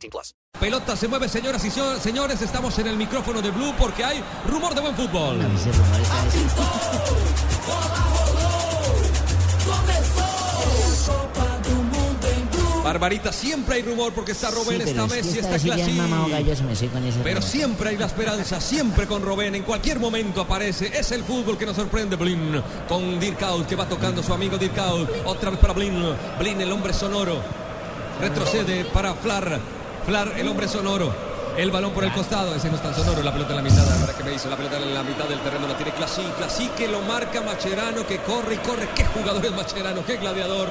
18 plus. Pelota se mueve, señoras y señores. Estamos en el micrófono de Blue porque hay rumor de buen fútbol. Barbarita, siempre hay rumor porque está Robén, está Messi, está Clasi. Pero siempre hay la esperanza, siempre con Robén. En cualquier momento aparece. Es el fútbol que nos sorprende. Blin con Dirkaut que va tocando su amigo Dirkaut. Otra vez para Blin. Blin, el hombre sonoro. Retrocede para Flar. Flar, el hombre sonoro. El balón por el costado, ese no es tan sonoro, la pelota en la mitad, la que me hizo la pelota en la mitad del terreno, la tiene Clasi, Clasi que lo marca Macherano, que corre y corre, qué jugador es Macherano, qué gladiador.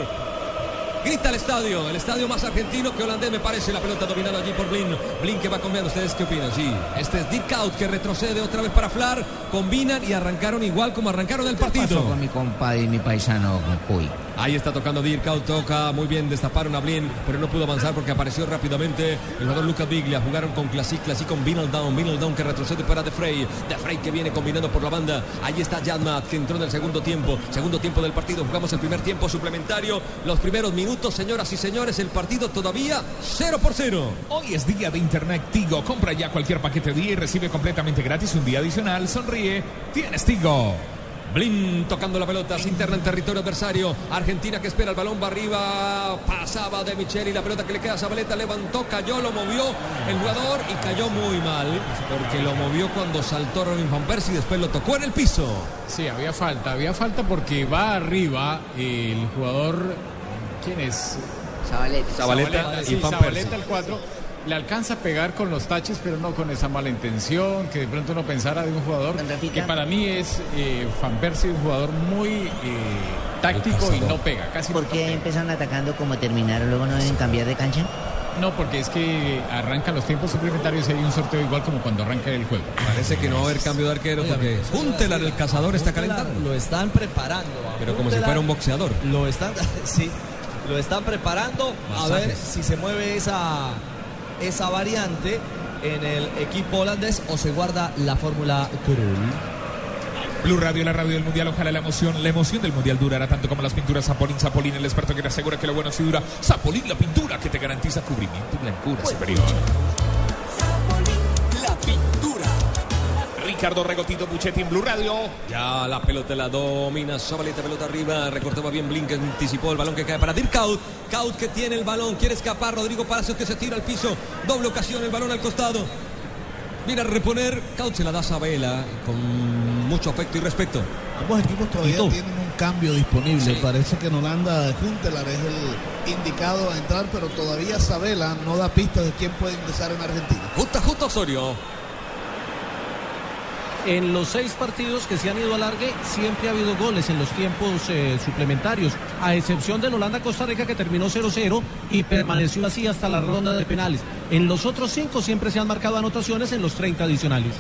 Grita el estadio, el estadio más argentino que holandés me parece. La pelota dominada allí por Blin. Blin que va cambiando. ¿Ustedes qué opinan? Sí, este es Dick Out que retrocede otra vez para Flar. Combinan y arrancaron igual como arrancaron el partido. ¿Qué pasó con mi compadre y mi paisano Cuy? Ahí está tocando Dirk toca muy bien, destaparon a Blin, pero no pudo avanzar porque apareció rápidamente el jugador Lucas Biglia. Jugaron con Classic, Classic con Vinaldown, Vinaldown que retrocede para De Frey, De Frey que viene combinando por la banda. Ahí está Yadmat que entró en el segundo tiempo, segundo tiempo del partido. Jugamos el primer tiempo suplementario, los primeros minutos, señoras y señores, el partido todavía 0 por 0. Hoy es día de Internet Tigo. Compra ya cualquier paquete día y recibe completamente gratis un día adicional. Sonríe, tienes Tigo. Blin tocando la pelota, se interna en territorio adversario. Argentina que espera el balón, va arriba, pasaba de Micheli, la pelota que le queda a Zabaleta, levantó, cayó, lo movió el jugador y cayó muy mal, porque lo movió cuando saltó Robin Van Persie y después lo tocó en el piso. Sí, había falta, había falta porque va arriba el jugador, ¿quién es? Zabaleta. Zabaleta, sí, y Van Zabaleta, Persie. el 4. Le alcanza a pegar con los taches, pero no con esa mala intención, que de pronto uno pensara de un jugador que para mí es eh, Van Persie, un jugador muy eh, táctico y no pega, casi ¿Por no qué pega. empezaron atacando como terminaron? ¿Luego no deben cambiar de cancha? No, porque es que arrancan los tiempos suplementarios y hay un sorteo igual como cuando arranca el juego. Parece que no va a haber cambio de arquero porque Juntelar, el cazador, está calentando. Lo están preparando. Pero como si fuera un boxeador. Lo están, sí, lo están preparando a ver si se mueve esa, esa variante en el equipo holandés o se guarda la fórmula Krul. Blue Radio, la radio del Mundial, ojalá la emoción, la emoción del Mundial durará tanto como las pinturas Zapolín, Zapolín, el experto que te asegura que lo bueno sí dura. Zapolín, la pintura que te garantiza cubrimiento y blancura superior. Ricardo Regotito Buchetti en Blue Radio. Ya la pelota la domina Zabaleta, pelota arriba, recortaba bien Blink, anticipó el balón que cae para Dirk Kaut. Kaut que tiene el balón, quiere escapar, Rodrigo Palacios que se tira al piso, doble ocasión, el balón al costado. Viene a reponer, Kaut se la da a Sabela con mucho afecto y respeto. Ambos equipos todavía tienen un cambio disponible. Sí. Parece que en Holanda Juntelar es el indicado a entrar, pero todavía Sabela no da pistas de quién puede ingresar en Argentina. Justa, justa Osorio. En los seis partidos que se han ido a largue, siempre ha habido goles en los tiempos eh, suplementarios, a excepción del Holanda-Costa Rica que terminó 0-0 y permaneció así hasta la ronda de penales. En los otros cinco siempre se han marcado anotaciones en los 30 adicionales.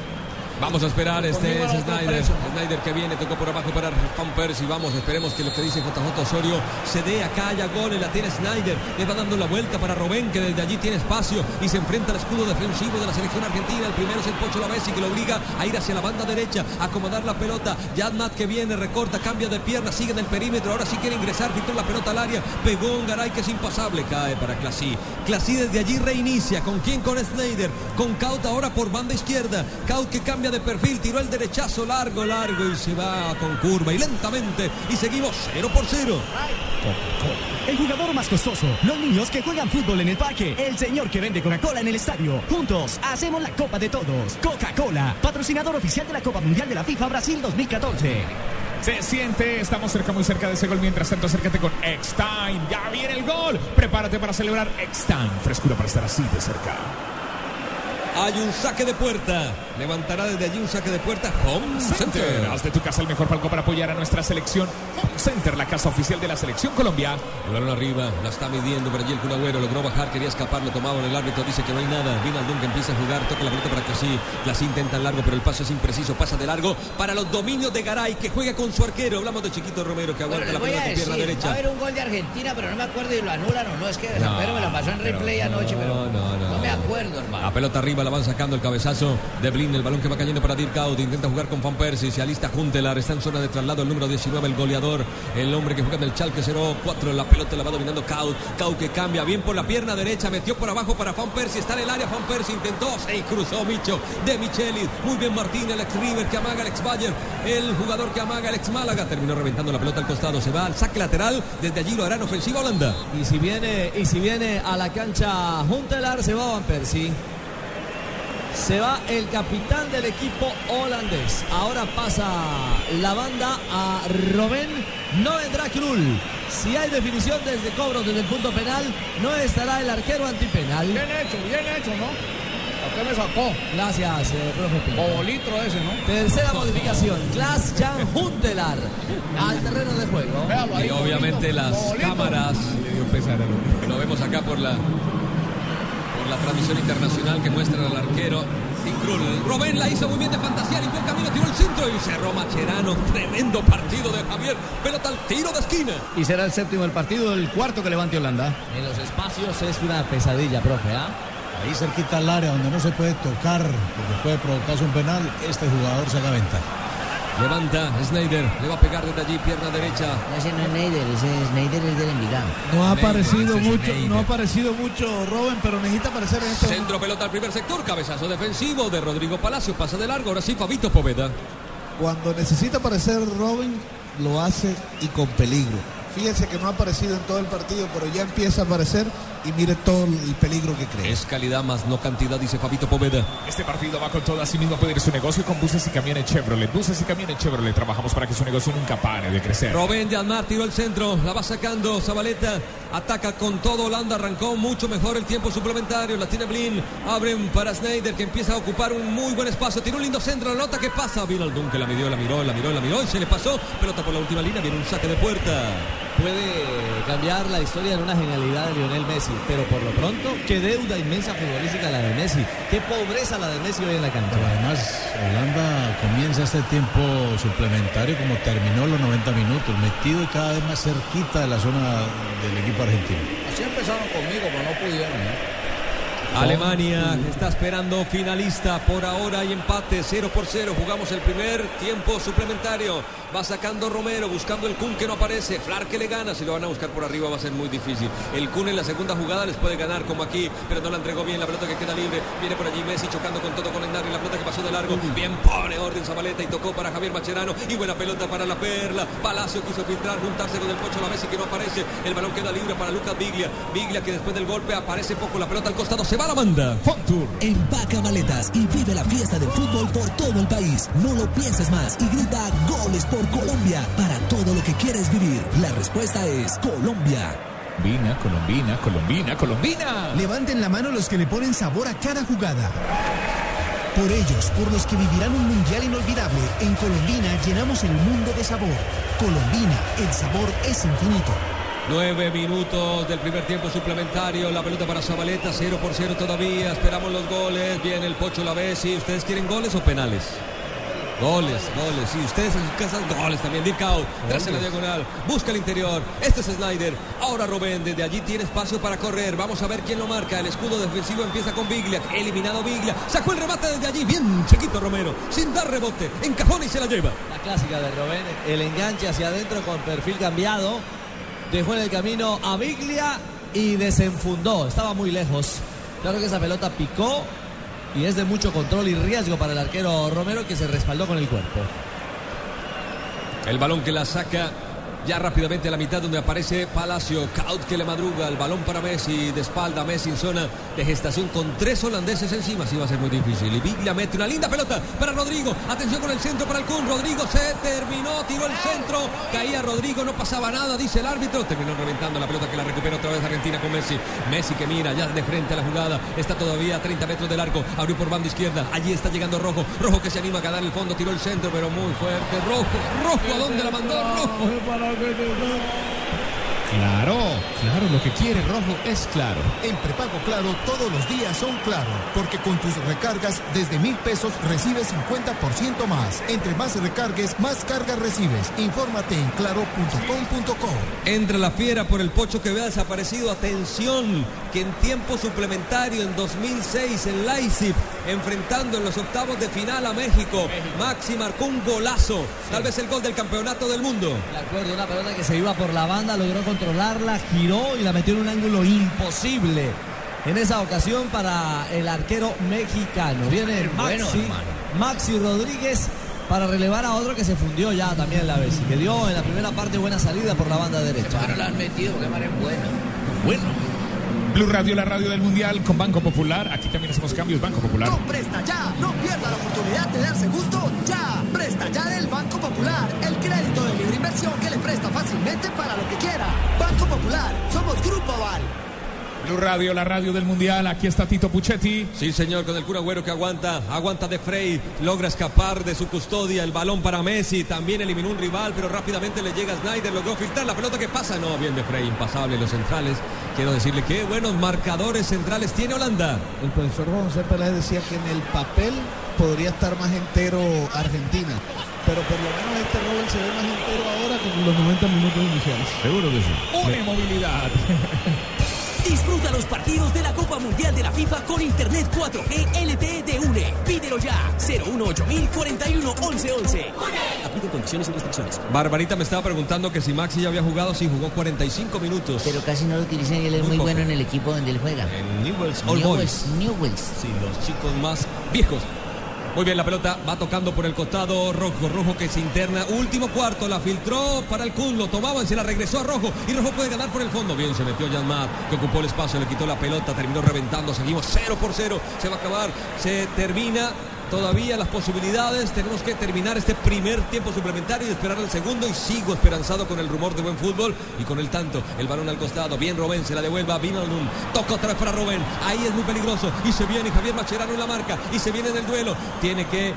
Vamos a esperar, este es Snyder. Snyder que viene, tocó por abajo para Van Persie. Vamos, esperemos que lo que dice JJ Osorio se dé acá, haya goles, la tiene Snyder. Le va dando la vuelta para Robén, que desde allí tiene espacio y se enfrenta al escudo defensivo de la selección argentina. El primero es el Pocho Lavesi que lo obliga a ir hacia la banda derecha, a acomodar la pelota. Yadmat que viene, recorta, cambia de pierna, sigue en el perímetro. Ahora sí quiere ingresar, filtró la pelota al área. Pegó un Garay que es impasable, cae para Clasí. Clasí desde allí reinicia. ¿Con quién? Con Snyder. Con Kaut ahora por banda izquierda. Kaut que cambia de perfil, tiró el derechazo largo, largo y se va con curva y lentamente. Y seguimos 0 por 0. El jugador más costoso, los niños que juegan fútbol en el parque, el señor que vende Coca-Cola en el estadio. Juntos hacemos la Copa de Todos. Coca-Cola, patrocinador oficial de la Copa Mundial de la FIFA Brasil 2014. Se siente, estamos cerca, muy cerca de ese gol. Mientras tanto, acércate con X-Time. Ya viene el gol. Prepárate para celebrar X-Time. Frescura para estar así de cerca. Hay un saque de puerta. Levantará desde allí un saque de puerta. Home Center. Center. Haz de tu casa el mejor palco para apoyar a nuestra selección. Home Center, la casa oficial de la selección Colombia. El balón arriba, la está midiendo por allí el Kun Agüero, logró bajar, quería escapar, lo tomaban el árbitro, dice que no hay nada. Vinaldum que empieza a jugar, toca la pelota para Clasí. Clasí intenta el largo, pero el paso es impreciso, pasa de largo para los dominios de Garay, que juega con su arquero. Hablamos de Chiquito Romero, que aguanta Bueno, la pelota con pierna decir, va a derecha. haber un gol de Argentina, pero no me acuerdo si lo anulan o no. Es que No, me la pasó en replay anoche, pero no, no, no. no me acuerdo, hermano. La pelota arriba la van sacando el cabezazo de Blin, el balón que va cayendo para Dirk Out, intenta jugar con Van Persie, se alista Juntelar, está en zona de traslado el número 19, el goleador, el hombre que juega en el Chalke 04, la pelota la va dominando Kaut, Kaut que cambia bien por la pierna derecha, metió por abajo para Van Persie, está en el área, Van Persie intentó, se cruzó Micho de Michelis, muy bien Martín, el ex River que amaga, el ex el jugador que amaga, el ex Málaga, terminó reventando la pelota al costado, se va al saque lateral, desde allí lo harán ofensiva Holanda. Y si viene, y si viene a la cancha Juntelar, se va Van Persie. Se va el capitán del equipo holandés. Ahora pasa la banda a Robén. No vendrá Krul. Si hay definición desde cobro desde el punto penal, no estará el arquero antipenal. Bien hecho, bien hecho, ¿no? ¿A qué me sacó? Gracias, eh, profe. Bobolitro ese, ¿no? Tercera modificación. Klaas Jan Juntelar al terreno de juego. Véalo ahí, Y obviamente las cámaras lo vemos acá por la la transmisión internacional que muestran al arquero Inkrul. Robén la hizo muy bien de fantasía, limpió el camino, tiró el centro y cerró Macherano. Tremendo partido de Javier. Pelota al tiro de esquina. Y será el séptimo del partido, el cuarto que levante Holanda. En los espacios es una pesadilla, profe. ¿ah? Ahí cerquita al área donde no se puede tocar porque puede provocarse un penal, este jugador se da ventaja. Levanta Snyder, le va a pegar desde allí, pierna derecha. No, ese no es Neider, ese es Neider es del Envigado. No ha aparecido mucho, no ha aparecido mucho Robin, pero necesita aparecer en este momento. Centro pelota al primer sector, cabezazo defensivo de Rodrigo Palacio, pasa de largo, ahora sí Fabito Poveda. Cuando necesita aparecer Robin, lo hace y con peligro. Fíjense que no ha aparecido en todo el partido, pero ya empieza a aparecer y mire todo el peligro que crea. Es calidad más no cantidad, dice Fabito Poveda. Este partido va con todo, así mismo puede ir su negocio con buses y camiones Chevrolet. Buses y camiones Chevrolet, trabajamos para que su negocio nunca pare de crecer. Robén de Almar tiró el centro, la va sacando Zabaleta, ataca con todo Holanda, arrancó mucho mejor el tiempo suplementario, la tiene Blin, abren para Snyder que empieza a ocupar un muy buen espacio, tiró un lindo centro, la nota que pasa, vino al que la midió, la miró, la miró, la miró y se le pasó, pelota por la última línea, viene un saque de puerta. Puede cambiar la historia en una genialidad de Lionel Messi, pero por lo pronto, qué deuda inmensa futbolística la de Messi, qué pobreza la de Messi hoy en la cancha. Pero además, Holanda comienza este tiempo suplementario como terminó los 90 minutos, metido y cada vez más cerquita de la zona del equipo argentino. Así empezaron conmigo, pero no pudieron. ¿eh? Alemania está esperando finalista por ahora y empate 0 por 0. Jugamos el primer tiempo suplementario. Va sacando Romero buscando el Kun que no aparece. Flar que le gana. Si lo van a buscar por arriba va a ser muy difícil. El Kun en la segunda jugada les puede ganar como aquí, pero no la entregó bien. La pelota que queda libre. Viene por allí Messi chocando con todo con Endari. La pelota que pasó de largo. Bien pone orden Zabaleta y tocó para Javier Macherano. Y buena pelota para la Perla. Palacio quiso filtrar, juntarse con el Pocho la Messi que no aparece. El balón queda libre para Lucas Biglia. Biglia que después del golpe aparece poco. La pelota al costado. Se va la banda. Fontour. Empaca maletas y vive la fiesta del fútbol por todo el país. No lo pienses más y grita goles por Colombia para todo lo que quieres vivir. La respuesta es Colombia. Colombina, Colombina, Colombina, Colombina. Levanten la mano los que le ponen sabor a cada jugada. Por ellos, por los que vivirán un mundial inolvidable, en Colombina llenamos el mundo de sabor. Colombina, el sabor es infinito. Nueve minutos del primer tiempo suplementario. La pelota para Zabaleta, 0 por 0 todavía. Esperamos los goles. Viene el Pocho la vez. ¿Sí? ¿Ustedes quieren goles o penales? Goles, goles. Sí, ustedes en sus casas, goles también. Out, tras la diagonal. Busca el interior. Este es Snyder. Ahora Robén. Desde allí tiene espacio para correr. Vamos a ver quién lo marca. El escudo defensivo empieza con Biglia. Eliminado Biglia. Sacó el remate desde allí. Bien, chiquito Romero. Sin dar rebote. Encajona y se la lleva. La clásica de Robén, el enganche hacia adentro con perfil cambiado. Dejó en el camino a Biglia y desenfundó. Estaba muy lejos. Claro que esa pelota picó y es de mucho control y riesgo para el arquero Romero que se respaldó con el cuerpo. El balón que la saca ya rápidamente a la mitad donde aparece Palacio. Caut que le madruga. El balón para Messi. De espalda Messi en zona de gestación con tres holandeses encima, sí va a ser muy difícil. Y Viglia mete una linda pelota para Rodrigo. Atención con el centro para el Kun. Rodrigo se terminó, tiró el centro. Caía Rodrigo, no pasaba nada, dice el árbitro. Terminó reventando la pelota que la recupera otra vez Argentina con Messi. Messi que mira ya de frente a la jugada. Está todavía a 30 metros del arco. Abrió por banda izquierda. Allí está llegando Rojo. Rojo que se anima a ganar el fondo. Tiró el centro, pero muy fuerte. Rojo, Rojo, ¿a dónde la mandó? Rojo. Claro, claro, lo que quiere Rojo es claro. En prepago claro todos los días son claro, porque con tus recargas desde mil pesos recibes 50% más. Entre más recargues, más cargas recibes. Infórmate en claro.com.co. Entra la fiera por el pocho que vea desaparecido. Atención, que en tiempo suplementario en 2006 en Leipzig, enfrentando en los octavos de final a México, Maxi marcó un golazo. Tal vez el gol del campeonato del mundo. De acuerdo, una pelota que se iba por la banda, logró controlarla, giró y la metió en un ángulo imposible. En esa ocasión para el arquero mexicano. Viene Bueno, Maxi. Maxi Rodríguez para relevar a otro que se fundió ya también la vez. Que dio en la primera parte buena salida por la banda derecha. Ahora la han metido, Mar es buena. Bueno. Blue Radio, la radio del Mundial con Banco Popular. Aquí también hacemos cambios, Banco Popular. Con Presta Ya, no pierda la oportunidad de darse gusto ya. Presta Ya del Banco Popular, el crédito de libre inversión que le presta fácilmente para lo que quiera. Banco Popular, somos Grupo Aval. Blue Radio, la radio del Mundial. Aquí está Tito Puchetti. Sí, señor, con el cura güero que aguanta, aguanta de Frey, logra escapar de su custodia, el balón para Messi, también eliminó un rival, pero rápidamente le llega Snyder, logró filtrar la pelota que pasa, no, bien de Frey, impasable los centrales. Quiero decirle que buenos marcadores centrales tiene Holanda. El profesor José Peláez decía que en el papel podría estar más entero Argentina. Pero por lo menos este Robert se ve más entero ahora que en los 90 minutos iniciales. Seguro que sí. Une movilidad. Disfruta los partidos de la Copa Mundial de la FIFA con Internet 4G LTE de UNE. Pídelo ya. 018 41 11 11. Aplica condiciones y restricciones. Barbarita me estaba preguntando que si Maxi ya había jugado, sí, jugó 45 minutos. Pero casi no lo utilizan y él es Muy bueno en el equipo donde él juega. En Newell's Old Boys. Newells. Sí, los chicos más viejos. Muy bien, la pelota va tocando por el costado rojo, rojo que se interna. Último cuarto, la filtró para el Kun, lo tomaban, se la regresó a rojo y rojo puede ganar por el fondo. Bien, se metió Yanmat, que ocupó el espacio, le quitó la pelota, terminó reventando. Seguimos 0 por 0, se va a acabar, se termina. Todavía las posibilidades, tenemos que terminar este primer tiempo suplementario y esperar el segundo. Y sigo esperanzado con el rumor de buen fútbol y con el tanto, el balón al costado, bien Robén, se la devuelve a Vinaldum, toca otra vez para Robén, ahí es muy peligroso. Y se viene Javier Macherano en la marca. Y se viene en el duelo, tiene que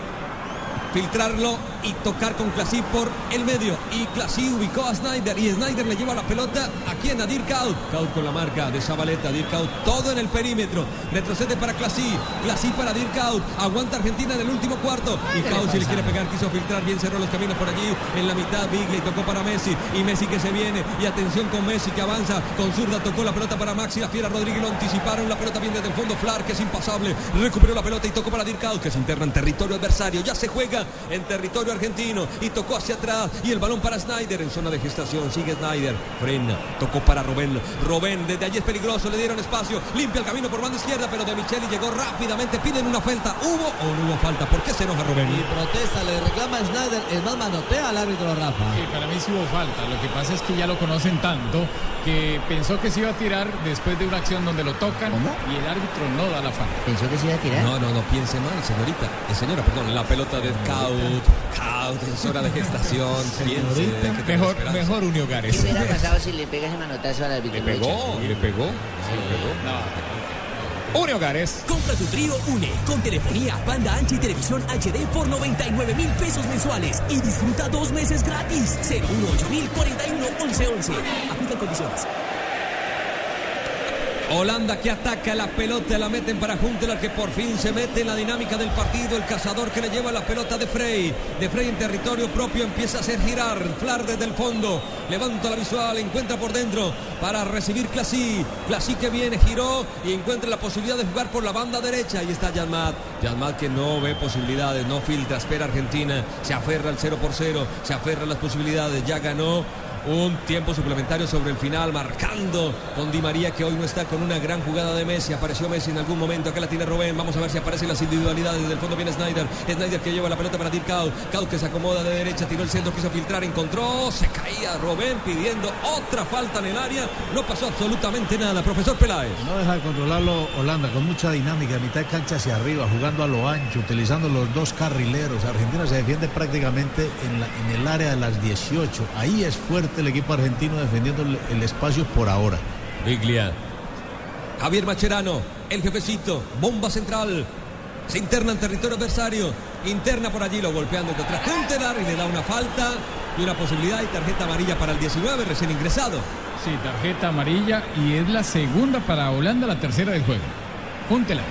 filtrarlo y tocar con Clasí por el medio. Y Clasí ubicó a Snyder y Snyder le lleva la pelota aquí a Nadir Kaut. Kaut con la marca de Zabaleta, Nadir Kaut todo en el perímetro. Retrocede para Clasí, Clasí para Nadir Kaut. Aguanta Argentina en el último cuarto. Y Kaut si le quiere pegar quiso filtrar, bien cerró los caminos por allí. En la mitad Bigley tocó para Messi y Messi que se viene. Y atención con Messi que avanza. Con zurda tocó la pelota para Maxi, la fiera Rodríguez lo anticiparon. La pelota viene desde el fondo. Flar que es impasable. Recuperó la pelota y tocó para Nadir Kaut que se interna en territorio adversario. Ya se juega en territorio argentino y tocó hacia atrás y el balón para Snyder en zona de gestación. Sigue Snyder, frena, tocó para Robén. Robén desde allí es peligroso, le dieron espacio, limpia el camino por banda izquierda, pero De Micheli llegó rápidamente, piden una falta. ¿Hubo o no hubo falta? ¿Por qué se enoja Robén? Y protesta, le reclama a Snyder, es más manotea al árbitro Rafa. Sí, para mí sí hubo falta. Lo que pasa es que ya lo conocen tanto que pensó que se iba a tirar después de una acción donde lo tocan y el árbitro no da la falta. ¿Pensó que se iba a tirar? No, no, no piense mal, señorita. Eh, señora, perdón, la pelota de Kaut. En zona de gestación. Piense. que tenemos Mejor, esperanza. mejor Uni ¿Qué Hogares. hubiera pasado si le pega ese manotazo al árbitro? Le pegó, le pegó. Uni Hogares. Compra tu trío UNE con telefonía, banda ancha y televisión HD por 99 mil pesos mensuales y disfruta dos meses gratis. 018 41 11 11. Aplica condiciones. Holanda que ataca la pelota, la meten para Huntelaar que por fin se mete en la dinámica del partido. El cazador que le lleva la pelota de Frey. De Frey en territorio propio empieza a hacer girar. Flar desde el fondo. Levanta la visual, encuentra por dentro para recibir Clasí. Clasí que viene, giró y encuentra la posibilidad de jugar por la banda derecha. Ahí está Yanmat. Yanmat que no ve posibilidades, no filtra, espera Argentina. Se aferra al 0 por 0, se aferra a las posibilidades. Ya ganó Un tiempo suplementario sobre el final, marcando con Di María, que hoy no está con una gran jugada de Messi. Apareció Messi en algún momento. Acá la tiene Rubén. Vamos a ver si aparecen las individualidades. Del fondo viene Snyder. Snyder que lleva la pelota para Dirk Kuyt. Kuyt que se acomoda de derecha, tiró el centro, quiso filtrar, encontró. Se caía Rubén pidiendo otra falta en el área. No pasó absolutamente nada. Profesor Peláez. No deja de controlarlo Holanda con mucha dinámica, mitad de cancha hacia arriba, jugando a lo ancho, utilizando los dos carrileros. Argentina se defiende prácticamente en el área de las 18. Ahí es fuerte el equipo argentino defendiendo el, el espacio por ahora. Biglia. Javier Macherano, el jefecito, bomba central. Se interna en territorio adversario. Interna por allí, lo golpeando contra Huntelaar y le da una falta y una posibilidad y tarjeta amarilla para el 19, recién ingresado. Sí, tarjeta amarilla y es la segunda para Holanda, la tercera del juego. Júntela.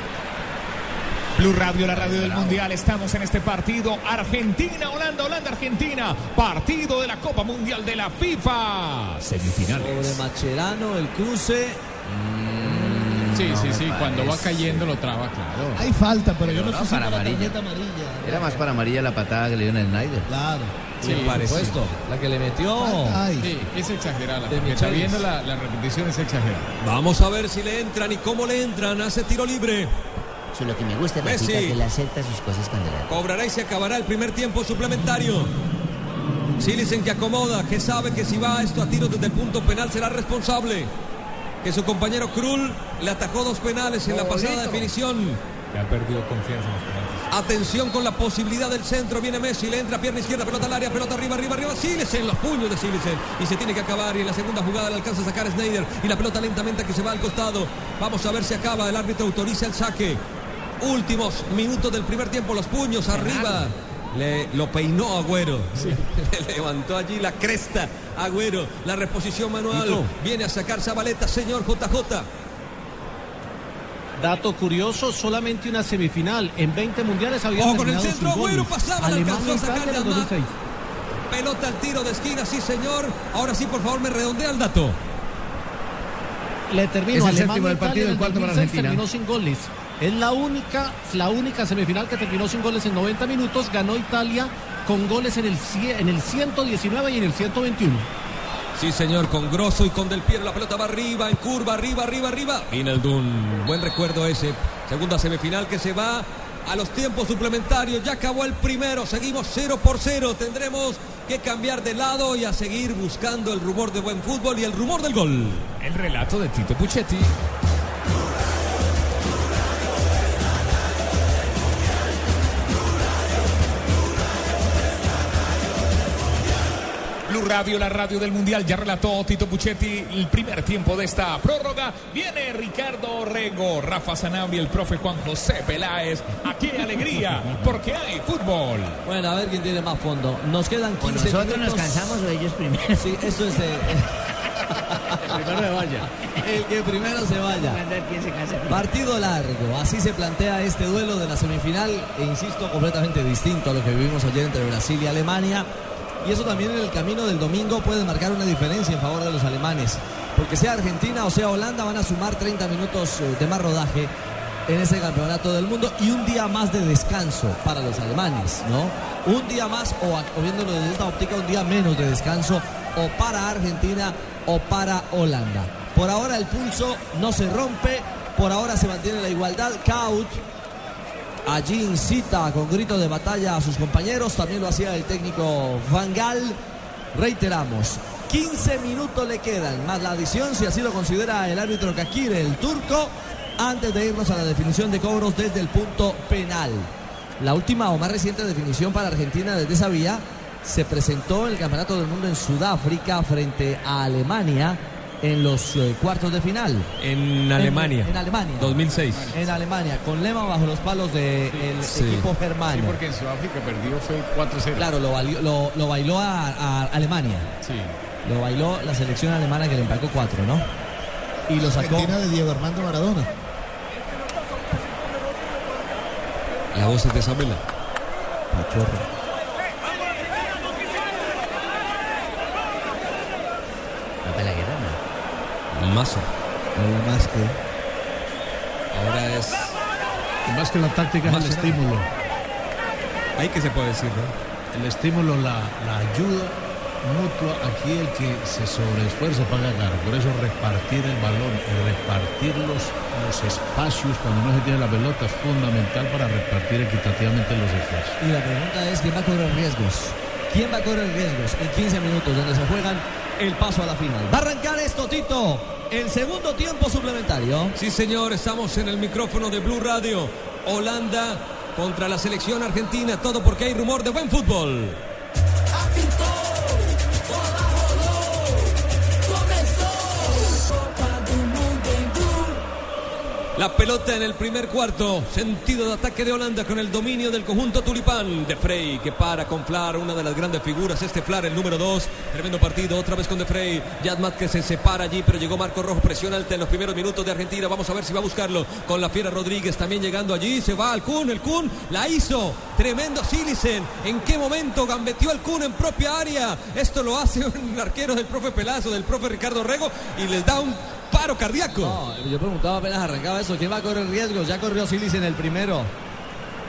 Blue Radio, la radio del Mundial. Estamos en este partido. Argentina, Holanda, Holanda, Argentina. Partido de la Copa Mundial de la FIFA. Semifinales. Sobre Macherano, el cruce. Sí, No sí, me sí, cuando va cayendo lo traba, claro. Hay falta, pero, yo no, no sé si para la amarilla. amarilla. Era más para amarilla la patada que le dio en el Snyder. Claro. Sí, por supuesto. La que le metió. Sí, es exagerada. De Porque está viendo la, la repetición, es exagerada. Vamos a ver si le entran y cómo le entran. Hace tiro libre. Eso es lo que me gusta, que le acepta sus cosas cuando la... Cobrará y se acabará el primer tiempo suplementario. Silicen que acomoda, que sabe que si va esto a tiros desde el punto penal será responsable. Que su compañero Krul le atajó dos penales en la pasada definición. Ya ha perdido confianza en los penaltis. Atención con la posibilidad del centro. Viene Messi, le entra pierna izquierda, pelota al área, pelota arriba, arriba, arriba. Silicen, los puños de Silicen. Y se tiene que acabar. Y en la segunda jugada le alcanza a sacar Snyder. Y la pelota lentamente que se va al costado. Vamos a ver si acaba. El árbitro autoriza el saque. Últimos minutos del primer tiempo. Los puños arriba. Le, lo peinó Agüero. Le levantó allí la cresta. Agüero. La reposición manual. Viene a sacar Zabaleta, señor JJ. Dato curioso, solamente una semifinal. En 20 mundiales había Ojo con el centro, Agüero pasaba, alcanzó a Italia sacar en el Yamá. 2006. Pelota al tiro de esquina, sí señor. Ahora sí, por favor, me redondea el dato. Le termino. Es el Alemania, séptimo del Italia partido, en el cuarto para 2006 Argentina. Terminó sin goles. Es la única, la única semifinal que terminó sin goles en 90 minutos. Ganó Italia con goles en el, cie- en el 119 y en el 121. Sí, señor, con Grosso y con Del Piero. La pelota va arriba, en curva, arriba, arriba, arriba. Vinaldun. Buen recuerdo ese. Segunda semifinal que se va a los tiempos suplementarios. Ya acabó el primero. Seguimos 0 por 0. Tendremos que cambiar de lado y a seguir buscando el rumor de buen fútbol y el rumor del gol. El relato de Tito Puchetti. Blue Radio, la radio del Mundial, ya relató Tito Puchetti el primer tiempo de esta prórroga. Viene Ricardo Orrego, Rafa Sanabria, el profe Juan José Peláez. Aquí hay alegría, porque hay fútbol. Bueno, a ver quién tiene más fondo. Nos quedan 15 ¿O nosotros minutos. nos cansamos o ellos primero? Sí, eso es. eh, Primero se vaya. el que primero se vaya. Partido largo, así se plantea este duelo de la semifinal e insisto, completamente distinto a lo que vivimos ayer entre Brasil y Alemania. Y eso también en el camino del domingo puede marcar una diferencia en favor de los alemanes. Porque sea Argentina o sea Holanda van a sumar 30 minutos eh, de más rodaje en ese campeonato del mundo y un día más de descanso para los alemanes, ¿no? Un día más o, viéndolo desde esta óptica, un día menos de descanso o para Argentina o para Holanda. Por ahora el pulso no se rompe, por ahora se mantiene la igualdad. Allí incita con grito de batalla a sus compañeros, también lo hacía el técnico Van Gaal. Reiteramos, 15 minutos le quedan, más la adición, si así lo considera el árbitro Kakire, el turco, antes de irnos a la definición de cobros desde el punto penal. La última o más reciente definición para Argentina desde esa vía se presentó en el Campeonato del Mundo en Sudáfrica frente a Alemania en los eh, cuartos de final. En Alemania. En, Alemania. 2006. En Alemania, con Lema bajo los palos del Sí. equipo Sí, germano. porque en Sudáfrica perdió fue 4-0. Claro, lo, valió- lo, lo bailó a, a Alemania. Sí. Lo bailó la selección alemana que le empacó cuatro, ¿no? Y lo sacó. Argentina de Diego Armando Maradona. La voz es de Isabela. Pachorra. No para la guerra, no. Mazo. Nada más que. Ahora es. Más que la táctica es el estímulo. Ahí que se puede decir, ¿no? El estímulo, la, la ayuda mutua, aquí el que se sobreesfuerza paga caro. Por eso repartir el balón y repartir los, los espacios cuando no se tiene la pelota es fundamental para repartir equitativamente los esfuerzos. Y la pregunta es, ¿quién va a correr riesgos? ¿Quién va a correr riesgos en 15 minutos donde se juegan el paso a la final? Va a arrancar esto, Tito. El segundo tiempo suplementario. Sí, señor, estamos en el micrófono de Blue Radio. Holanda contra la selección argentina. Todo porque hay rumor de buen fútbol. La pelota en el primer cuarto. Sentido de ataque de Holanda con el dominio del conjunto tulipán. De Frey que para con Flar, una de las grandes figuras. Este Flar, el número 2. Tremendo partido. Otra vez con De Frey. Yadmat que se separa allí, pero llegó Marco Rojo. Presión alta en los primeros minutos de Argentina. Vamos a ver si va a buscarlo. Con la Fiera Rodríguez también llegando allí. Se va al Kun. El Kun la hizo. Tremendo Silicen. ¿En qué momento gambeteó al Kun en propia área? Esto lo hace un arquero del profe Pelazo, del profe Ricardo Rego. Y les da un paro cardíaco. No, yo preguntaba apenas arrancaba eso. ¿Quién va a correr riesgos? Ya corrió Silis en el primero.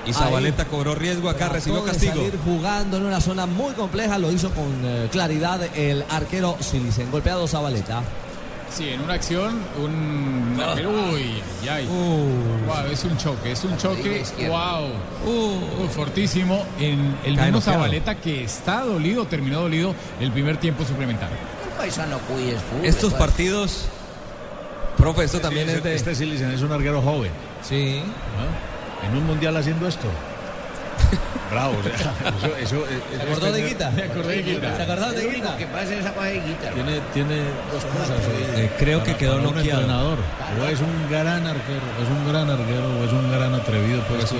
Y Zabaleta cobró riesgo acá, Trató recibió de castigo. salir jugando en una zona muy compleja, lo hizo con eh, claridad el arquero Silicen. Golpeado Zabaleta. Sí, en una acción, un. Uy, ay, ay. Uh. Wow, es un choque, es un choque. Wow. Uh, fortísimo. En el mismo. Zabaleta que está dolido, terminó dolido el primer tiempo suplementario. Paisano. Estos pues. partidos. Profe, esto también es de. Este Silicen es un arquero joven. Sí. ¿no? En un mundial haciendo esto. Bravo, o sea, eso, eso, ¿Se acordó de Guita? Me acordé de Guita. ¿Se acordó de Guita? que pasa en esa cosa de guitarra. Tiene, tiene dos cosas. Eh, creo que quedó para un noqueado. entrenador. O es un gran arquero, es un gran arquero, o es un gran atrevido. Puede ser.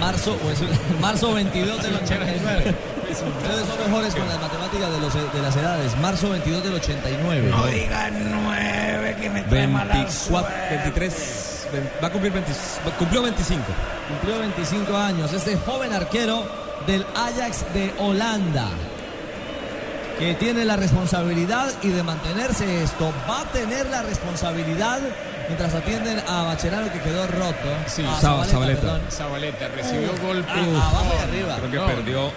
Marzo, o es un- marzo 22 del 89. Ustedes son mejores con las matemáticas de, los, de las edades. Marzo 22 del 89. No digan nueve que me trae mala 24, 23. ve- Va a cumplir 20, cumplió 25. Cumplió 25 años. Este joven arquero del Ajax de Holanda. Que tiene la responsabilidad y de mantenerse esto. Va a tener la responsabilidad mientras atienden a Bacherano que quedó roto. Sí, A Zab- Zabaleta. Zabaleta recibió golpe. Ah, abajo y arriba. Creo que No. perdió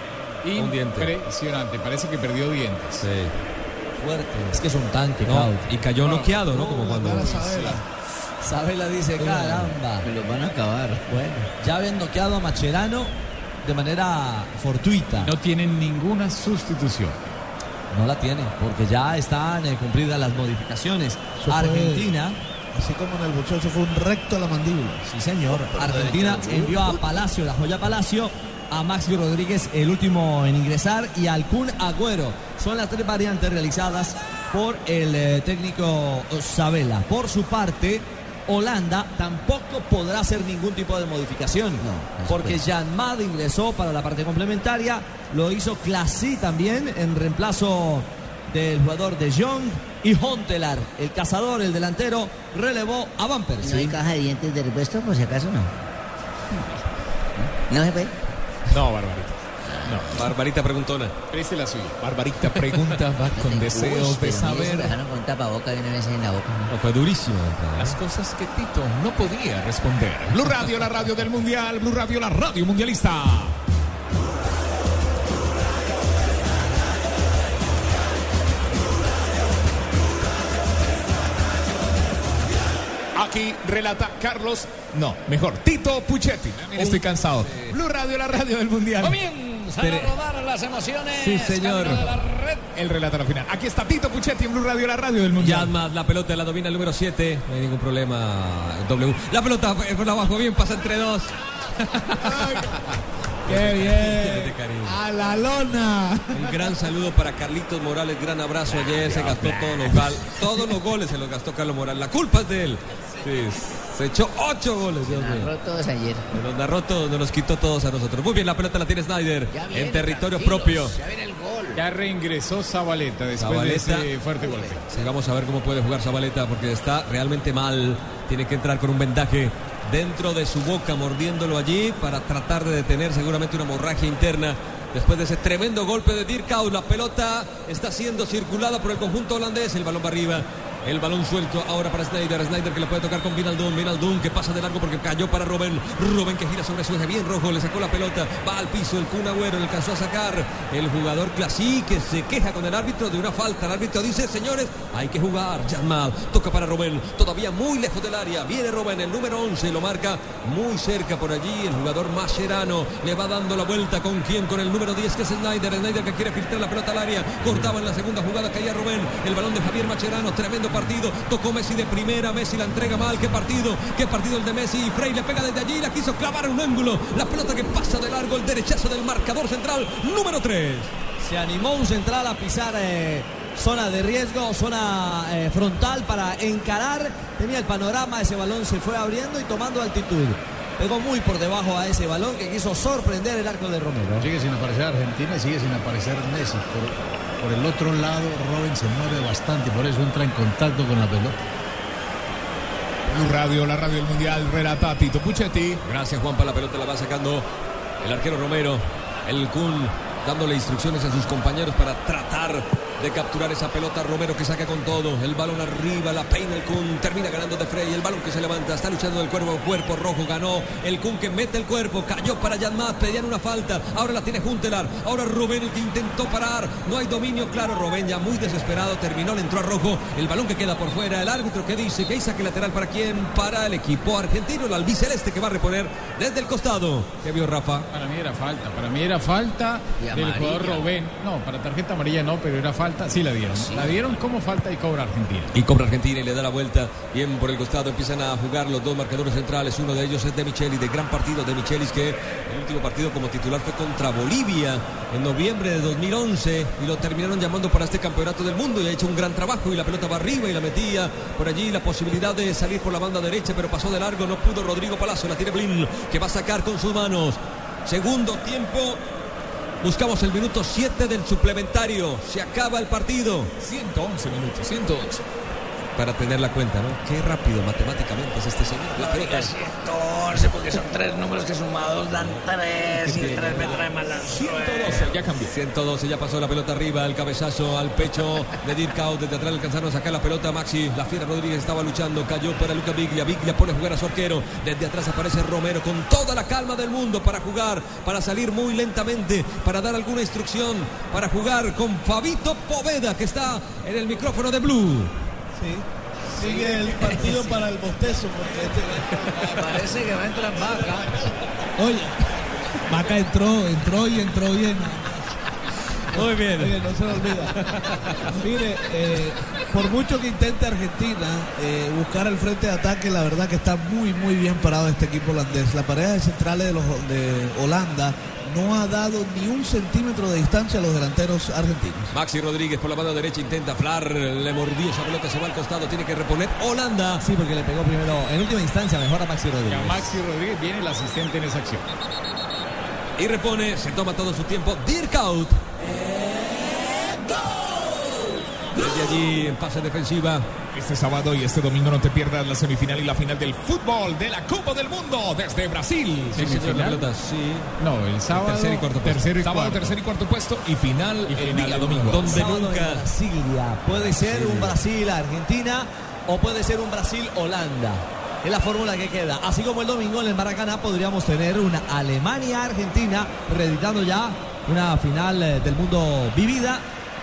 un diente. Impresionante, parece que perdió dientes. Sí. Fuerte. Es que es un tanque, No, y cayó noqueado, ¿no? Como cuando. Sabela dice, caramba. Me los van a acabar. Bueno, ya habían noqueado a Macherano de manera fortuita. No tienen ninguna sustitución. No la tiene, porque ya están eh, cumplidas las modificaciones. Eso fue- Argentina, Así como en el boxeo, eso fue un recto a la mandíbula. sí señor, Argentina envió a Palacio, la joya Palacio, a Maxi Rodríguez, el último en ingresar, y al Kun Agüero. Son las tres variantes realizadas por el eh, técnico Sabela. Por su parte, Holanda tampoco podrá hacer ningún tipo de modificación. porque Jan Mad ingresó para la parte complementaria. Lo hizo Classy también en reemplazo del jugador de Jong. Y Hontelar, el cazador, el delantero, relevó a Van ¿No hay caja de dientes de repuesto por si acaso no? ¿No se ve? No, Barbarita. No. Barbarita preguntona. Preste la suya. Barbarita pregunta, va con deseos de saber dejaron con tapaboca y una vez en la boca. ¿no? No, fue durísimo. las cosas que Tito no podía responder. Blue Radio, la radio del mundial. Blue Radio, la radio mundialista. Aquí relata Carlos, no, mejor, Tito Puchetti. También estoy cansado. Blue Radio, la radio del mundial. Comienzan a rodar las emociones. Sí, señor. Camino de la red. El relato a la final. Aquí está Tito Puchetti en Blue Radio, la radio del mundial. Yadmat, la pelota la domina el número 7. No hay ningún problema. W. La pelota por abajo, bien, pasa entre dos. ¡Qué bien! ¡A la lona! Un gran saludo para Carlitos Morales, gran abrazo ayer, se gastó todos los, gal- todos los goles, se los gastó Carlos Morales, la culpa es de él. Sí, se echó ocho goles, Dios mío. Narró todos ayer. Nos narró todos, nos los quitó todos a nosotros. Muy bien, la pelota la tiene Snyder viene, en territorio propio. Ya viene el gol. Ya reingresó Zabaleta después Zabaleta. de ese fuerte golpe. Sí, vamos a ver cómo puede jugar Zabaleta porque está realmente mal. Tiene que entrar con un vendaje dentro de su boca, mordiéndolo allí para tratar de detener seguramente una hemorragia interna. Después de ese tremendo golpe de Dirkau, la pelota está siendo circulada por el conjunto holandés. El balón va arriba. El balón suelto ahora para Snyder. Snyder que le puede tocar con Vinaldum. Vinaldum que pasa de largo porque cayó para Robben. Robben que gira sobre su eje bien rojo. Le sacó la pelota. Va al piso. El Kun Agüero le alcanzó a sacar. El jugador Clasí que se queja con el árbitro de una falta. El árbitro dice, señores, hay que jugar. Jamal toca para Robben. Todavía muy lejos del área. Viene Robben, el número 11. Lo marca muy cerca por allí. El jugador Mascherano le va dando la vuelta. ¿Con quién? Con el número 10 que es Snyder. Snyder que quiere filtrar la pelota al área. Cortaba en la segunda jugada. Caía Robben. El balón de Javier Mascherano. Tremendo partido. Tocó Messi de primera. Messi la entrega mal. ¿Qué partido? ¿Qué partido el de Messi? Frey le pega desde allí. La quiso clavar en un ángulo. La pelota que pasa de largo. El derechazo del marcador central. Número 3. Se animó un central a pisar eh, zona de riesgo, zona eh, frontal para encarar. Tenía el panorama, ese balón se fue abriendo y tomando altitud. Pegó muy por debajo a ese balón que quiso sorprender el arco de Romero. Sigue sin aparecer Argentina y sigue sin aparecer Messi. Por, por el otro lado, Robin se mueve bastante, por eso entra en contacto con la pelota. Blue Radio, la radio del Mundial, relata Tito Puchetti. Gracias Juan para la pelota, la va sacando el arquero Romero. El Kun dándole instrucciones a sus compañeros para tratar de capturar esa pelota. Romero que saca con todo. El balón arriba, la peina el Kun. Termina ganando de Frey. El balón que se levanta. Está luchando el cuerpo. Cuerpo rojo ganó. El Kun que mete el cuerpo. Cayó para Yanmat. Pedían una falta. Ahora la tiene Juntelar. Ahora Rubén el que intentó parar. No hay dominio claro. Rubén ya muy desesperado. Terminó. Le entró a rojo. El balón que queda por fuera. El árbitro que dice que hay saque lateral para quién? Para el equipo argentino. El albiceleste que va a reponer desde el costado. ¿Qué vio Rafa? Para mí era falta. Para mí era falta del jugador Robén. No, para tarjeta amarilla no, pero era falta. Sí la dieron. La dieron como falta y cobra Argentina. Y cobra Argentina y le da la vuelta. Bien por el costado empiezan a jugar los dos marcadores centrales. Uno de ellos es de Michelis, de gran partido de Michelis, que el último partido como titular fue contra Bolivia en noviembre de 2011 y lo terminaron llamando para este campeonato del mundo y ha hecho un gran trabajo y la pelota va arriba y la metía por allí la posibilidad de salir por la banda derecha, pero pasó de largo, no pudo Rodrigo Palacio, la tiene Blin, que va a sacar con sus manos. Segundo tiempo, Buscamos el minuto 7 del suplementario. Se acaba el partido. 111 minutos, 111. Para tener la cuenta, ¿no? Qué rápido matemáticamente es este señor. La pelota. 111, porque son tres números que sumados dan 3 y 3 me trae más la 112, ya cambió. 112, ya pasó la pelota arriba, el cabezazo al pecho de Dirkau. Desde atrás alcanzaron a sacar la pelota. Maxi, la fiera Rodríguez estaba luchando, cayó para Luca Biglia. Biglia pone a jugar a su arquero. Desde atrás aparece Romero con toda la calma del mundo para jugar, para salir muy lentamente, para dar alguna instrucción, para jugar con Fabito Poveda, que está en el micrófono de Blue. Sí. Sigue el partido para el bostezo porque este... Parece que va a entrar Vaca. Oye, Vaca entró, entró y entró bien. Muy bien. Oye, no se lo olvida. Mire, eh, por mucho que intente Argentina eh, buscar el frente de ataque, la verdad que está muy, muy bien parado este equipo holandés. La pareja de centrales de, los, de Holanda no ha dado ni un centímetro de distancia a los delanteros argentinos. Maxi Rodríguez por la banda derecha intenta Flar, le mordió esa pelota, se va al costado, tiene que reponer Holanda. Sí, porque le pegó primero, en última instancia, mejor a Maxi Rodríguez. Y a Maxi Rodríguez viene el asistente en esa acción. Y repone, se toma todo su tiempo. Dirkout. Desde allí en fase defensiva. Este sábado y este domingo no te pierdas la semifinal y la final del fútbol de la Copa del Mundo desde Brasil. Sí, sí. No, el sábado. tercer y cuarto puesto. Tercero y sábado, cuarto. tercer y cuarto puesto y final, Y el final día el domingo. domingo. Donde Sábado nunca. Brasilia. Puede ser un Brasil-Argentina o puede ser un Brasil-Holanda. Es la fórmula que queda. Así como el domingo en el Maracaná podríamos tener una Alemania-Argentina, reeditando ya una final eh, del mundo vivida.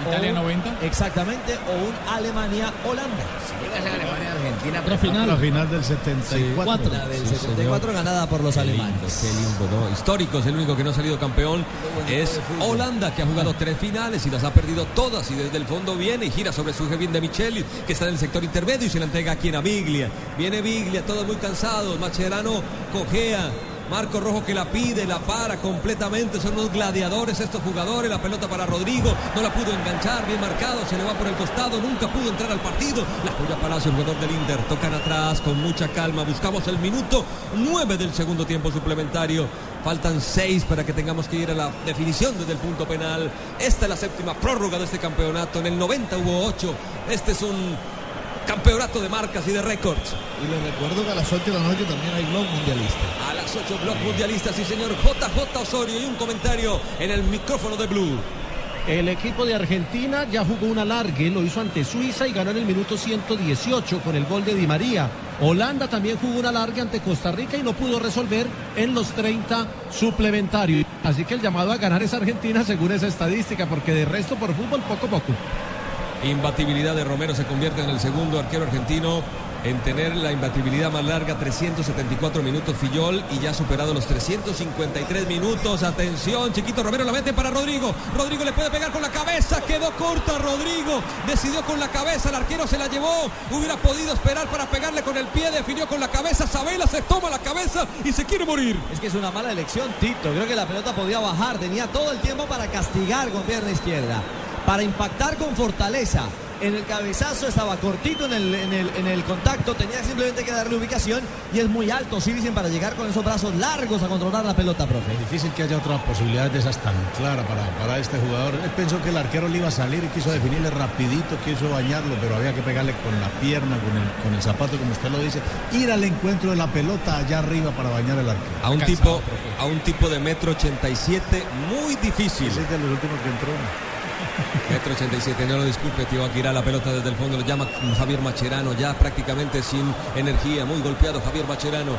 Italia O- 90. Exactamente, o un Alemania-Holanda. Si llega a ser Alemania Argentina, Otra final. La final del 74. La del Sí, 74 señor. ganada por los Qué lindo, alemanes. Qué lindo, ¿no? Históricos, el único que no ha salido campeón es Holanda, que ha jugado tres finales y las ha perdido todas. Y desde el fondo viene y gira sobre su bien de Micheli, que está en el sector intermedio y se la entrega aquí a Biglia. Viene Biglia, todos muy cansados. Macherano cojea. Marco Rojo que la pide, la para completamente. Son unos gladiadores estos jugadores. La pelota para Rodrigo. No la pudo enganchar. Bien marcado. Se le va por el costado. Nunca pudo entrar al partido. La apoya Palacio, el jugador del Inter. Tocan atrás con mucha calma. Buscamos el minuto 9 del segundo tiempo suplementario. Faltan 6 para que tengamos que ir a la definición desde el punto penal. Esta es la séptima prórroga de este campeonato. En el 90 hubo 8. Este es un campeonato de marcas y de récords. Y les recuerdo que a las 8 de la noche también hay Blog Mundialista. A las 8 Blog Mundialista, sí señor. JJ Osorio y un comentario en el micrófono de Blue. El equipo de Argentina ya jugó un alargue, lo hizo ante Suiza y ganó en el minuto 118 con el gol de Di María. Holanda también jugó un alargue ante Costa Rica y no pudo resolver en los 30 suplementarios. Así que el llamado a ganar es Argentina según esa estadística, porque de resto por fútbol poco a poco. Imbatibilidad de Romero se convierte en el segundo arquero argentino en tener la imbatibilidad más larga, 374 minutos Fillol y ya ha superado los 353 minutos. Atención, chiquito Romero la mete para Rodrigo. Rodrigo le puede pegar con la cabeza, quedó corta Rodrigo. Decidió con la cabeza, el arquero se la llevó. Hubiera podido esperar para pegarle con el pie, definió con la cabeza. Sabela se toma la cabeza y se quiere morir. Es que es una mala elección, Tito. Creo que la pelota podía bajar, tenía todo el tiempo para castigar con pierna izquierda, para impactar con fortaleza en el cabezazo, estaba cortito en el, en el, en el contacto, tenía simplemente que darle ubicación y es muy alto dicen para llegar con esos brazos largos a controlar la pelota, profe. Es difícil que haya otra posibilidad de esas tan clara para, para este jugador. Él pensó que el arquero le iba a salir y quiso definirle rapidito, quiso bañarlo, pero había que pegarle con la pierna, con el, con el zapato, como usted lo dice, ir al encuentro de la pelota allá arriba para bañar el arquero. A un tipo, a un tipo de metro 87 muy difícil. Ese es de los últimos que entró. Metro 87, no lo disculpe, tío, aquí irá la pelota desde el fondo, lo llama Javier Macherano, ya prácticamente sin energía, muy golpeado Javier Macherano.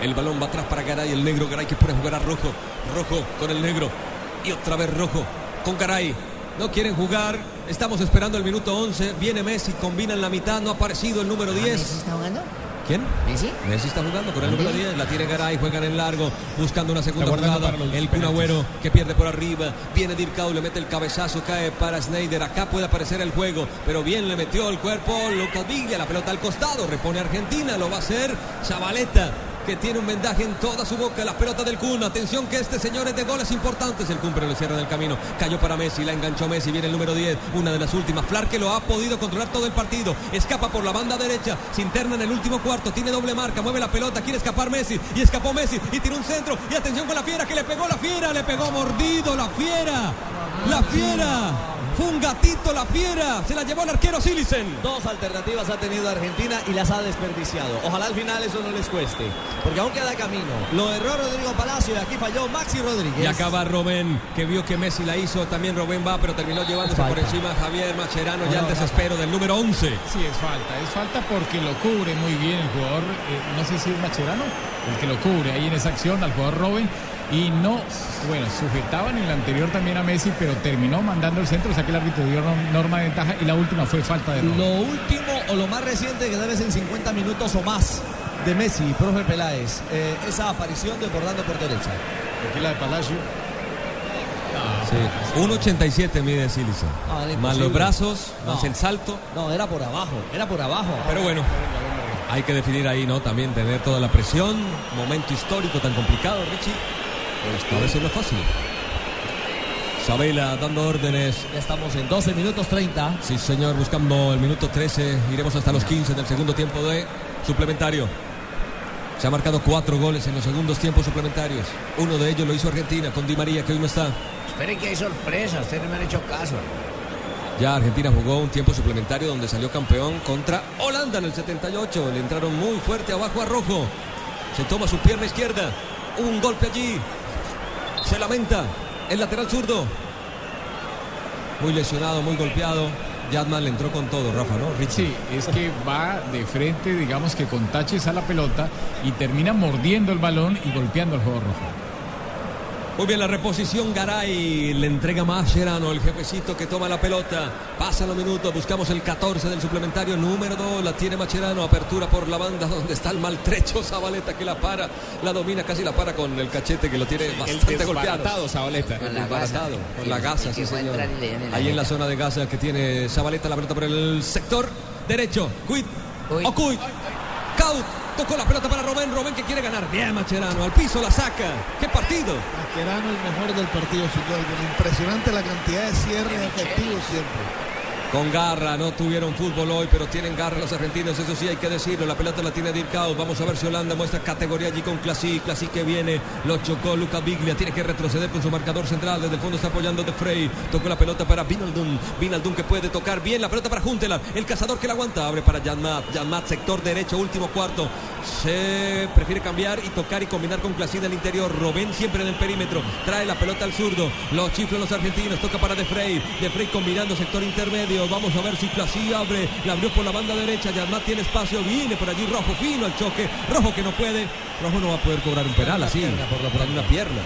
El balón va atrás para Garay, el negro Garay que a jugar a Rojo, Rojo con el negro y otra vez Rojo con Garay. No quieren jugar, estamos esperando el minuto 11, viene Messi, combina en la mitad, no ha aparecido el número 10. ¿Messi está jugando? ¿Quién? ¿Messi? Messi está jugando con el número 10, la tiene Garay, juegan en largo, buscando una segunda jugada. El Kun Agüero que pierde por arriba, viene Dirkau, le mete el cabezazo, cae para Snyder. Acá puede aparecer el juego, pero bien le metió el cuerpo Lucas Viglia, la pelota al costado, repone Argentina, lo va a hacer Chavaleta que tiene un vendaje en toda su boca, la pelota del Kun. Atención que este señor es de goles importantes. El Kun pero le cierra del camino. Cayó para Messi, la enganchó Messi. Viene el número 10, una de las últimas. Flar que lo ha podido controlar todo el partido. Escapa por la banda derecha, se interna en el último cuarto. Tiene doble marca, mueve la pelota, quiere escapar Messi. Y escapó Messi y tiró un centro. Y atención con la fiera que le pegó la fiera, le pegó mordido la fiera. La fiera. Fue un gatito la fiera. Se la llevó el arquero Silicen. Dos alternativas ha tenido Argentina y las ha desperdiciado. Ojalá al final eso no les cueste. Porque aún queda camino. Lo erró Rodrigo Palacio y aquí falló Maxi Rodríguez. Y acaba Robén, que vio que Messi la hizo. También Robén va, pero terminó llevándose por encima a Javier Macherano. ya el desespero del número 11. Sí, es falta. Es falta porque lo cubre muy bien el jugador. eh, no sé si es Macherano el que lo cubre ahí en esa acción al jugador Robben. Y no, bueno, sujetaban en la anterior también a Messi, pero terminó mandando el centro, o sea que el árbitro dio norm- norma de ventaja y la última fue falta de Robben. Lo último o lo más reciente que debe ser en 50 minutos o más de Messi, profe Peláez. eh, esa aparición desbordando por derecha. Aquí la de Palacio. Sí. 1.87 mide. No, era más los brazos, más el salto. No, era por abajo, era por abajo. Pero bueno, hay que definir ahí, ¿no? También tener toda la presión. Momento histórico tan complicado, Richie. A veces no es fácil. Sabela dando órdenes. Ya estamos en 12 minutos 30. Sí, señor, buscando el minuto 13. Iremos hasta los 15 del segundo tiempo de suplementario. Se ha marcado cuatro goles en los segundos tiempos suplementarios. Uno de ellos lo hizo Argentina con Di María, que hoy no está. Esperen que hay sorpresa, ustedes no me han hecho caso. Ya Argentina jugó un tiempo suplementario donde salió campeón contra Holanda en el 78. Le entraron muy fuerte abajo a Rojo. Se toma su pierna izquierda. Un golpe allí. Se lamenta. El lateral zurdo. Muy lesionado, muy golpeado. Yadman le entró con todo, Rafa, ¿no? Richie. Sí, es que va de frente, digamos que con taches a la pelota y termina mordiendo el balón y golpeando al jugador rojo. Muy bien, la reposición Garay le entrega más Gerano, el jefecito que toma la pelota. Pasan los minutos, buscamos el 14 del suplementario, número 2, la tiene Macherano, apertura por la banda donde está el maltrecho Zabaleta que la para, la domina, casi la para con el cachete que lo tiene bastante golpeado. Zabaleta. Con la gasa, con la gasa, El sí señor. en Ahí en la zona de gasa que tiene Zabaleta, la pelota por el sector derecho. Cuid, Ocuy, Kaut, tocó la pelota para Robén, Robén que quiere ganar. Bien Macherano, al piso la saca. ¡Qué partido! Mascherano el mejor del partido, alguna. Impresionante la cantidad de cierres efectivos siempre. Con garra, no tuvieron fútbol hoy, pero tienen garra los argentinos, eso sí hay que decirlo. La pelota la tiene Dirkau. Vamos a ver si Holanda muestra categoría allí con Clasic. Clasic que viene, lo chocó Luca Biglia. Tiene que retroceder con su marcador central. Desde el fondo está apoyando De Frey. Tocó la pelota para Vinaldum. Vinaldum que puede tocar bien la pelota para Juntelar. El cazador que la aguanta. Abre para Janmat. Janmat, sector derecho, último cuarto. Se prefiere cambiar y tocar y combinar con Clasic del interior. Robén siempre en el perímetro. Trae la pelota al zurdo. Los chiflan los argentinos. Toca para De Frey. De Frey combinando sector intermedio. Vamos a ver si Clasic abre. La abrió por la banda derecha. Janmat tiene espacio. Viene por allí Rojo fino al choque. Rojo que no puede. Rojo no va a poder cobrar un penal así. por lo Por pronto. una pierna.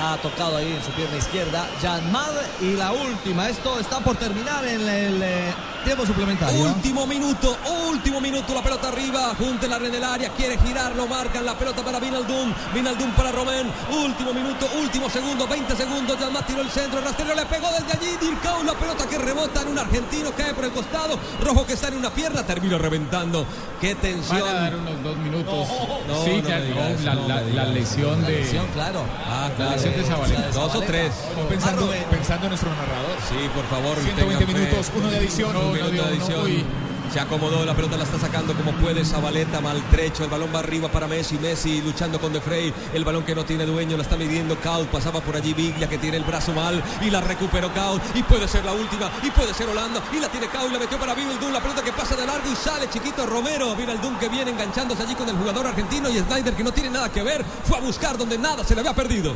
Ha tocado ahí en su pierna izquierda. Janmad y la última. Esto está por terminar en el eh, tiempo suplementario. Último minuto, último minuto, la pelota arriba, Juntelar en el área, quiere girar, lo marcan, la pelota para Vinaldum, Vinaldum para Romén, último minuto, último segundo, 20 segundos, Yalmat tiró el centro, Rastrero le pegó desde allí, Dircau, la pelota que rebota en un argentino, cae por el costado, Rojo que está en una pierna, termina reventando, qué tensión. Van a dar unos dos minutos. No, sí, no no, eso, la, no la- la lesión La de. lesión, claro. Ah, La lesión de Zabaleta. Dos o tres. Pensando, Rubén. pensando en nuestro narrador. Sí, por favor. 120 tengan fe. minutos, uno de adición. De. Se acomodó, la pelota la está sacando como puede Zabaleta, maltrecho, el balón va arriba para Messi, Messi luchando con De Frey, el balón que no tiene dueño, la está midiendo Kaut, pasaba por allí Biglia que tiene el brazo mal y la recuperó Kaut y puede ser la última y puede ser Holanda y la tiene Kaut y la metió para Vinaldum, la pelota que pasa de largo y sale chiquito Romero, Vinaldum que viene enganchándose allí con el jugador argentino y Snyder que no tiene nada que ver, fue a buscar donde nada se le había perdido.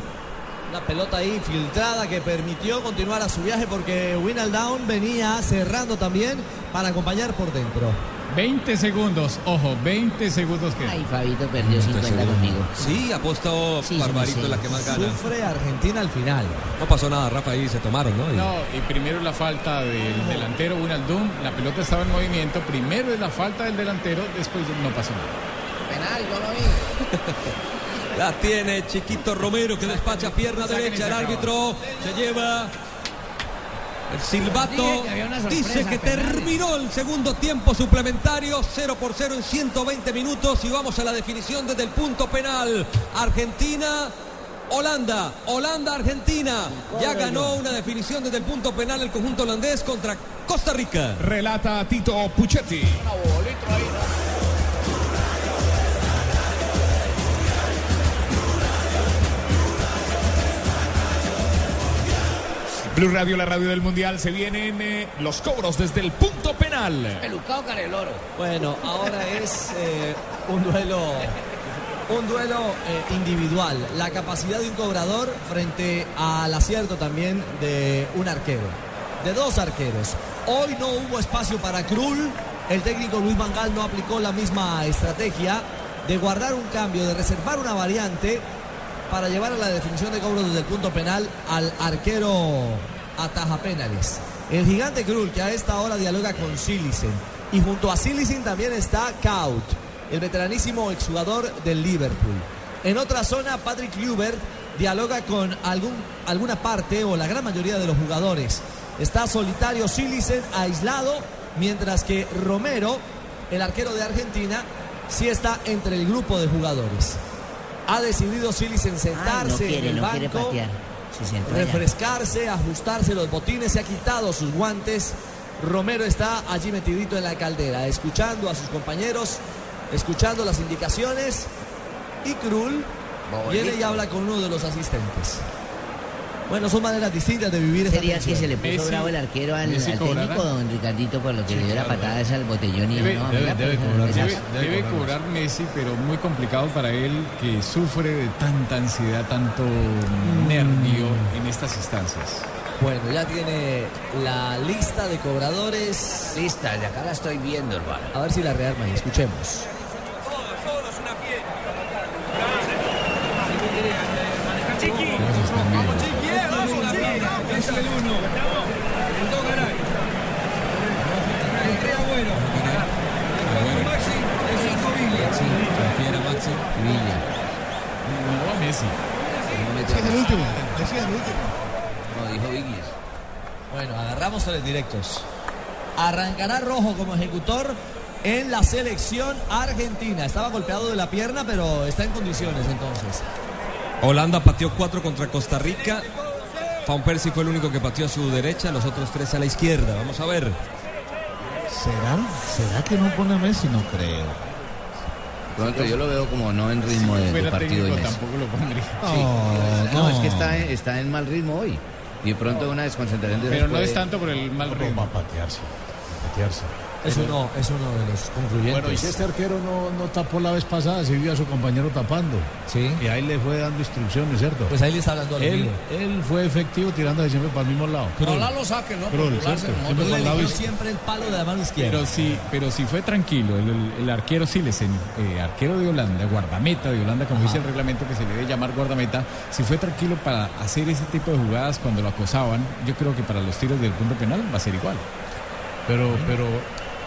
Una pelota ahí filtrada que permitió continuar a su viaje porque Winaldown venía cerrando también para acompañar por dentro. 20 segundos, ojo, 20 segundos que. Ay, Fabito perdió 50 conmigo. Sí, apostó Sí, Barbarito sí. la que más gana. Sufre Argentina al final. No pasó nada, Rafa, ahí se tomaron, ¿no? Y- No, y primero la falta del delantero Winaldum, la pelota estaba en movimiento, primero es la falta del delantero, después no pasó nada. Penal, yo lo vi. La tiene Chiquito Romero que despacha pierna derecha. El árbitro se lleva el silbato. Dice que terminó el segundo tiempo suplementario. 0 por 0 en 120 minutos. Y vamos a la definición desde el punto penal. Argentina. Holanda, Holanda, Argentina. Ya ganó una definición desde el punto penal el conjunto holandés contra Costa Rica. Relata Tito Puchetti. Blue Radio, la radio del Mundial, se vienen eh, los cobros desde el punto penal. Pelucado Caneloro. Bueno, ahora es eh, un duelo, un duelo eh, individual. La capacidad de un cobrador frente al acierto también de un arquero, de dos arqueros. Hoy no hubo espacio para Krul. El técnico Luis Vangal no aplicó la misma estrategia de guardar un cambio, de reservar una variante para llevar a la definición de cobro desde el punto penal al arquero ataja penales. El gigante Krul que a esta hora dialoga con Silicen y junto a Silicen también está Kaut, el veteranísimo exjugador del Liverpool. En otra zona Patrick Kluivert dialoga con algún, alguna parte o la gran mayoría de los jugadores. Está solitario Silicen aislado, mientras que Romero, el arquero de Argentina, sí está entre el grupo de jugadores. Ha decidido Silicen Ay, sentarse no quiere, en el no quiere banco, refrescarse, ajustarse los botines, se ha quitado sus guantes. Romero está allí metidito en la caldera, escuchando a sus compañeros, escuchando las indicaciones. Y Krul viene y habla con uno de los asistentes. Bueno, son maneras distintas de vivir esta Sería que se le puso Messi- bravo el arquero al, cobrará. técnico, don Ricardito, por lo que le dio la patada esa al botellón y Debe- no, debe- mira, debe pues, cobrar. esa- Debe, Debe debe cobrar Messi, pero muy complicado para él que sufre de tanta ansiedad, tanto nervio en estas instancias. Bueno, ya tiene la lista de cobradores. Lista, de acá la estoy viendo, hermano. A ver si la rearma y escuchemos. Prefiere a Maxi. No a Messi. Es el último. Ese es el último. No, dijo Biglis. Bueno, agarramos tres directos. Arrancará Rojo como ejecutor en la selección argentina. Estaba golpeado de la pierna, pero está en condiciones entonces. Holanda pateó 4 contra Costa Rica. Van Persie fue el único que pateó a su derecha, los otros tres a la izquierda. Vamos a ver. ¿Será? ¿Será que no pone a Messi? No creo. Pronto yo lo veo como no en ritmo de, de partido técnico tampoco lo pondría. Sí. No, No, no. es que está en, está en mal ritmo hoy. Y de pronto una desconcentración de Pero no puede- es tanto por el mal ritmo. Va a patearse. patearse. Es uno, es uno de los concluyentes. Bueno, y si este arquero no, no tapó la vez pasada, se vio a su compañero tapando. Sí. Y ahí le fue dando instrucciones, ¿cierto? Pues ahí le está hablando al él, él fue efectivo tirando siempre para el mismo lado. Ojalá lo saque, ¿no? ¿no? Siempre eligió izquierdo. siempre el palo de la mano izquierda. Pero sí, pero sí fue tranquilo. El, el- el arquero Silesen, eh, arquero de Holanda, guardameta de Holanda, como dice el reglamento que se le debe llamar guardameta, si fue tranquilo para hacer ese tipo de jugadas cuando lo acosaban, yo creo que para los tiros del punto penal va a ser igual. Pero, pero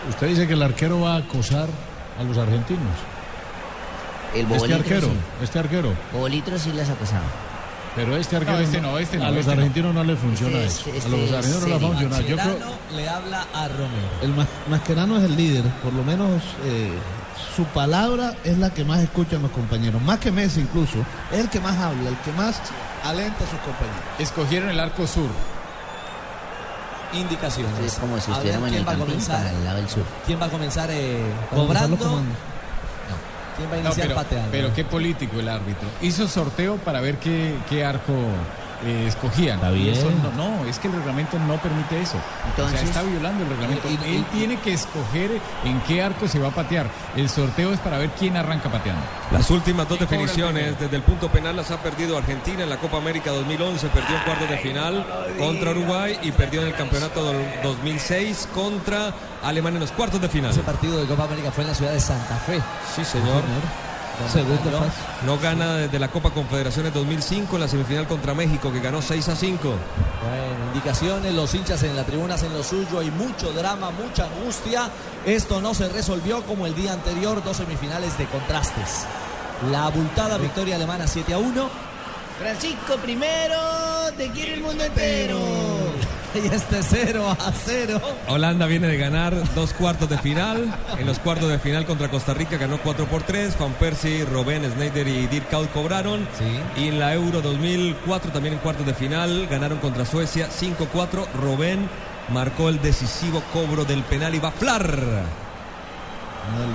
usted dice que el arquero va a acosar a los argentinos. El Este arquero, sí. este arquero. Bobolitro sí las acosaba. Pero este arquero. No, este no, este no, A los este no. argentinos no, le funciona Este es- eso. a los este argentinos no le es va a funcionar. Yo creo. Le habla a Romero. El Mas- Mascherano es el líder, por lo menos eh, su palabra es la que más escuchan los compañeros, más que Messi incluso, es el que más habla, el que más alenta a sus compañeros. Escogieron el arco sur. Indicaciones. Es como si estuviéramos en ¿quién el va a campín comenzar? para el lado del sur. ¿Quién va a comenzar eh, cobrando? comandos. ¿Quién va a No, iniciar pero, pateando? pero qué político el árbitro. Hizo sorteo para ver qué, qué arco eh, escogían. Está Y bien. eso no, no, es que el reglamento no permite eso. o Entonces- sea, está violando el reglamento. Y- y- Él tiene que escoger en qué arco se va a patear. El sorteo es para ver quién arranca pateando. Las últimas dos ¿Quién cobra el definiciones desde el punto penal las ha perdido Argentina en la Copa América 2011, perdió en cuartos de final contra Uruguay y perdió en el campeonato del 2006 contra Alemania en los cuartos de final. Ese partido de Copa América fue en la ciudad de Santa Fe. Sí, señor. Segundo ¿no? fase. No gana desde la Copa Confederaciones 2005 en la semifinal contra México que ganó 6 a 5. Bueno, indicaciones, los hinchas en la tribuna hacen lo suyo, hay mucho drama, mucha angustia. Esto no se resolvió como el día anterior, dos semifinales de contrastes. La abultada victoria alemana 7 a 1. Francisco primero, te quiere el mundo entero. Y este 0 a 0. Holanda viene de ganar dos cuartos de final. En los cuartos de final contra Costa Rica ganó 4 por 3. Van Persie, Robben, Snyder y Dirk Kuyt cobraron. Sí. Y en la Euro 2004 también en cuartos de final ganaron contra Suecia 5-4. Robben marcó el decisivo cobro del penal y va a Flar.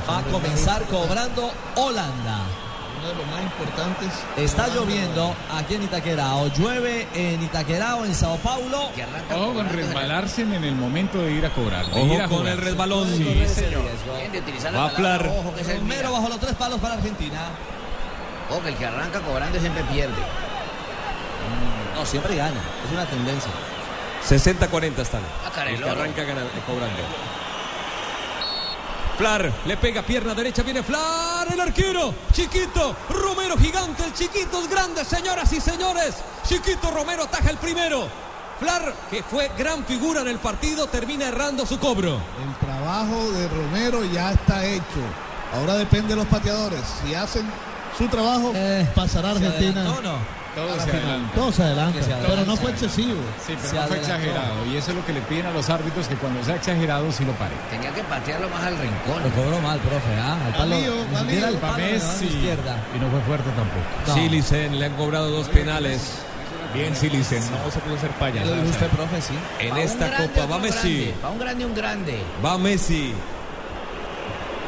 Va a comenzar cobrando Holanda. Uno de los más importantes. Está lloviendo aquí en Itaquera, o llueve en Itaquera o en Sao Paulo. Ojo con resbalarse en el momento de ir a cobrar. Ojo ir a con jugar. el resbalón. Sí, señor. De utilizar Va a Romero mira. bajo los tres palos para Argentina. Ojo, que el que arranca cobrando siempre pierde. No, siempre gana. Es una tendencia. 60-40 están. Ah, El que arranca gana- eh, cobrando. Flar le pega pierna derecha, viene Flar, el arquero, chiquito, Romero gigante, el chiquito es grande, señoras y señores. Chiquito Romero ataja el primero. Flar, que fue gran figura en el partido, termina errando su cobro. El trabajo de Romero ya está hecho. Ahora depende de los pateadores. Si hacen su trabajo, Eh, pasará ¿Se Argentina. no? Todo se adelanta. Todo se adelanta, pero no fue excesivo. Sí, pero Se no fue adelantó. exagerado. Y eso es lo que le piden a los árbitros, que cuando sea exagerado sí lo paren. Tenía que patearlo más al rincón. Lo cobró mal, profe. ¿ah? Al palo, lío, ni va siquiera lío. al palo Messi. izquierda. Y no fue fuerte tampoco. No. Silicen le han cobrado dos penales Bien, Silicen, no se puede hacer Ya payaso. Lo dijo usted, profe, sí. en esta grande, copa. Va Messi, grande. Pa' un grande, un grande. va Messi.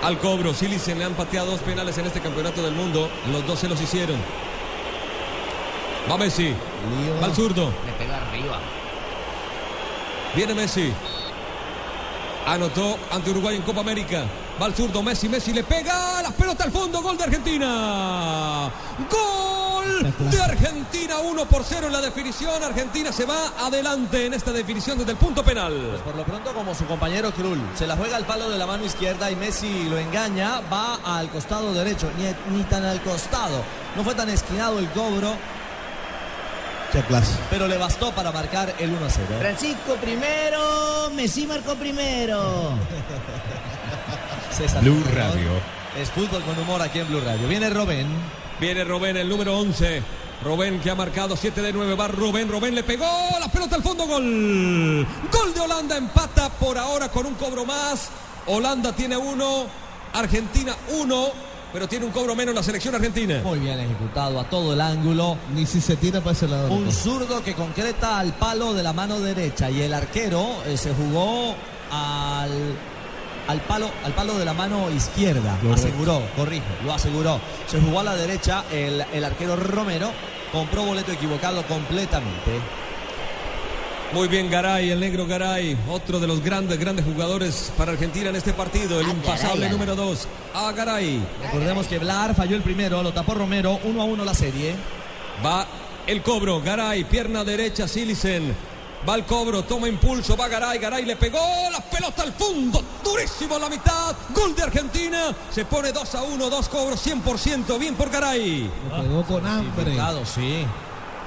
Al cobro, Silicen le han pateado dos penales en este campeonato del mundo. Los dos se los hicieron. Va Messi, Lío. va al zurdo. Le pega arriba. Viene Messi. Anotó ante Uruguay en Copa América. Va al zurdo Messi. Messi le pega la pelota al fondo. Gol de Argentina. Gol de Argentina. 1 por 0 en la definición. Argentina se va adelante en esta definición desde el punto penal. Pues por lo pronto, como su compañero Krul, se la juega al palo de la mano izquierda y Messi lo engaña, va al costado derecho, ni, ni tan al costado. No fue tan esquinado el cobro, Clase. pero le bastó para marcar el 1 a 0. Francisco primero, Messi marcó primero. César Blue. Radio. Es fútbol con humor aquí en Blue Radio. Viene Robén. Viene Robén, el número 11. Robén que ha marcado 7 de 9. Va Robén. Robén le pegó la pelota al fondo. Gol. Gol de Holanda. Empata por ahora con un cobro más. Holanda tiene uno. Argentina uno. Pero tiene un cobro menos la selección argentina. Muy bien ejecutado a todo el ángulo. Ni si se tira para ese lado. Un zurdo que concreta al palo de la mano derecha y el arquero eh, se jugó al, al, palo, al palo de la mano izquierda. Correcto. Aseguró, corrijo, lo aseguró. Se jugó a la derecha el, el arquero Romero. Compró boleto equivocado completamente. Muy bien Garay, el negro Garay, otro de los grandes, grandes jugadores para Argentina en este partido, el impasable Garay. número 2. A Garay. Recordemos que Blar falló el primero, lo tapó Romero, 1 a 1 la serie. Va el cobro, Garay, pierna derecha, Silicen. Va el cobro, toma impulso, va Garay, Garay le pegó la pelota al fondo, durísimo a la mitad, gol de Argentina, se pone 2 a 1, dos cobros 100%, bien por Garay. Pegó con hambre. Equivocado, sí.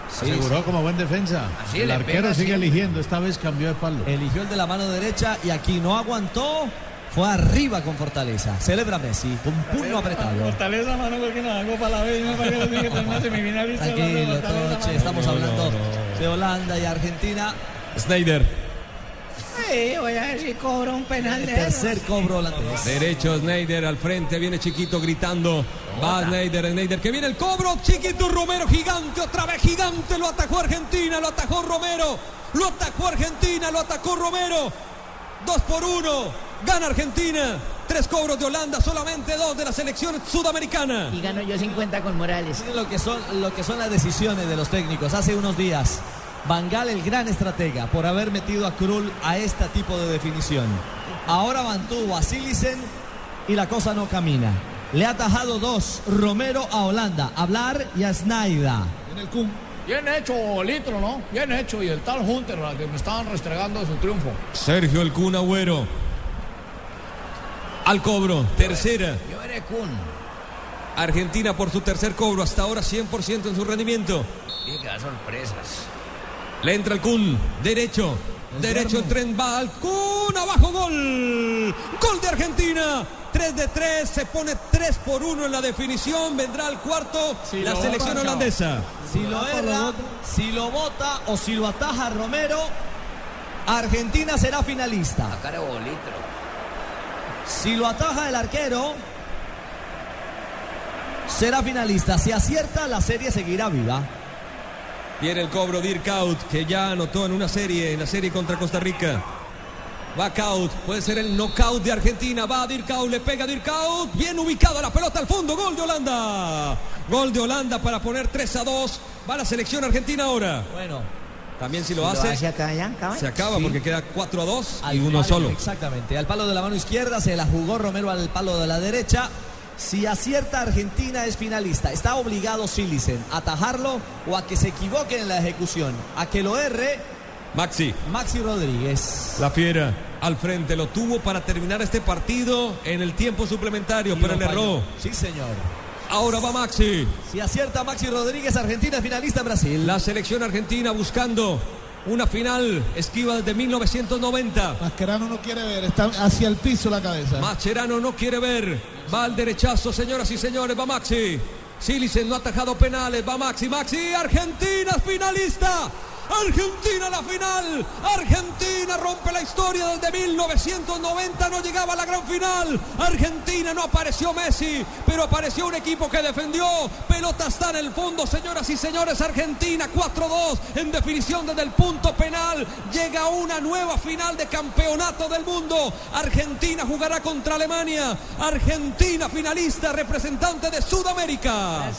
Sí, Aseguró sí. como buen defensa. Así el arquero sigue siempre. eligiendo, esta vez cambió de palo. Eligió el de la mano derecha y aquí no aguantó. Fue arriba con fortaleza. Celebra Messi con puño apretado. Fortaleza, mano, porque no hago para la vez. Yo me parece que de Tranquilo, Toche, estamos hablando de Holanda y Argentina. Snyder. Sí, voy a ver si cobra un penal de Tercer cobro holandés. Derecho Snyder al frente, viene Chiquito gritando. Va Snyder, Snyder, que viene el cobro. Chiquito Romero, gigante, otra vez gigante. Lo atajó Argentina, lo atajó Romero. Lo atajó Argentina, lo atacó Romero. Dos por uno. Gana Argentina. Tres cobros de Holanda, solamente dos de la selección sudamericana. Y gano yo 50 con Morales. Miren lo que son, lo que son las decisiones de los técnicos. Hace unos días, Bangal, el gran estratega, por haber metido a Krul a este tipo de definición. Ahora mantuvo a Silicen y la cosa no camina. Le ha atajado dos, Romero a Holanda, a Blar y a Snaida. En el cum. Bien hecho, Litro, ¿no? Bien hecho. Y el tal Hunter, al que me estaban restregando su triunfo. Sergio El Kun Agüero. Al cobro, tercera. Yo veré Kun. Argentina por su tercer cobro, hasta ahora 100% en su rendimiento. Dar sorpresas. Le entra el Kun, derecho. derecho el tren va al Kun, abajo gol. Gol de Argentina. 3 de 3, se pone 3 por 1 en la definición. Vendrá el cuarto la selección bota, holandesa. Si lo erra, si lo bota o si lo ataja Romero, Argentina será finalista. Cara. Si lo ataja el arquero, será finalista. Si acierta, la serie seguirá viva. Viene el cobro de Irkaut, que ya anotó en una serie, en la serie contra Costa Rica. Va Kaut, puede ser el knockout de Argentina. Va Dirkaut, le pega Dirkaut. Bien ubicado la pelota al fondo. Gol de Holanda. Gol de Holanda para poner 3 a 2. Va la selección argentina ahora. Bueno, También si lo Si hace, acá, ya, acaba. se acaba Sí. porque queda 4 a 2 y al uno palo- solo. Exactamente. Al palo de la mano izquierda se la jugó Romero al palo de la derecha. Si acierta Argentina es finalista. Está obligado Silicen a atajarlo o a que se equivoque en la ejecución. A que lo erre Maxi. Maxi Rodríguez. La fiera al frente lo tuvo para terminar este partido en el tiempo suplementario, pero le erró. Sí, señor. Ahora va Maxi. Si acierta Maxi Rodríguez, Argentina es finalista en Brasil. La selección argentina buscando una final esquiva desde 1990. Mascherano no quiere ver, está hacia el piso la cabeza. Mascherano no quiere ver. Va al derechazo, señoras y señores. Va Maxi. Silicen no ha atajado penales. Va Maxi. Maxi. Argentina finalista. Argentina la final. Argentina rompe la historia desde 1990. No llegaba a la gran final. Argentina no apareció Messi, pero apareció un equipo que defendió. Pelota está en el fondo, señoras y señores. Argentina 4-2 en definición desde el punto penal. Llega una nueva final de campeonato del mundo. Argentina jugará contra Alemania. Argentina finalista, representante de Sudamérica.